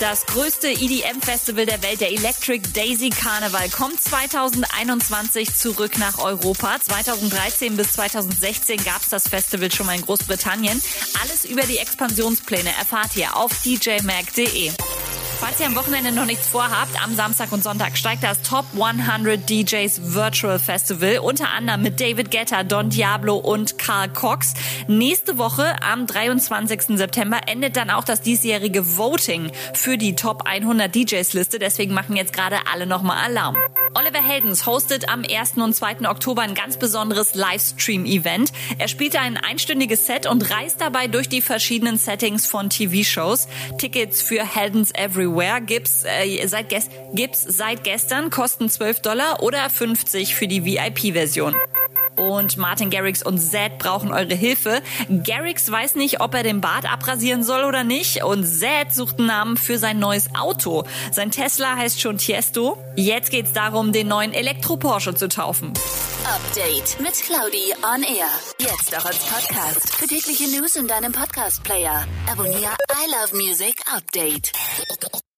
Das größte EDM-Festival der Welt, der Electric Daisy Carnival, kommt 2021 zurück nach Europa. 2013 bis 2016 gab es das Festival schon mal in Großbritannien. Alles über die Expansionspläne erfahrt ihr auf djmag.de. Falls ihr am Wochenende noch nichts vorhabt, am Samstag und Sonntag steigt das Top 100 DJs Virtual Festival, unter anderem mit David Guetta, Don Diablo und Carl Cox. Nächste Woche, am 23. September, endet dann auch das diesjährige Voting für die Top 100 DJs Liste. Deswegen machen jetzt gerade alle nochmal Alarm. Oliver Heldens hostet am 1. und 2. Oktober ein ganz besonderes Livestream-Event. Er spielt ein einstündiges Set und reist dabei durch die verschiedenen Settings von TV-Shows. Tickets für Heldens Everywhere gibt's, äh, seit, gibt's seit gestern, kosten 12 Dollar oder 50 für die VIP-Version und Martin Garrix und Zed brauchen eure Hilfe. Garrix weiß nicht, ob er den Bart abrasieren soll oder nicht und Zed sucht einen Namen für sein neues Auto. Sein Tesla heißt schon Tiesto. Jetzt geht's darum, den neuen Elektro-Porsche zu taufen. Update mit Claudi on Air. Jetzt auch als Podcast. Für tägliche News in deinem Podcast-Player. Abonniere I Love Music Update.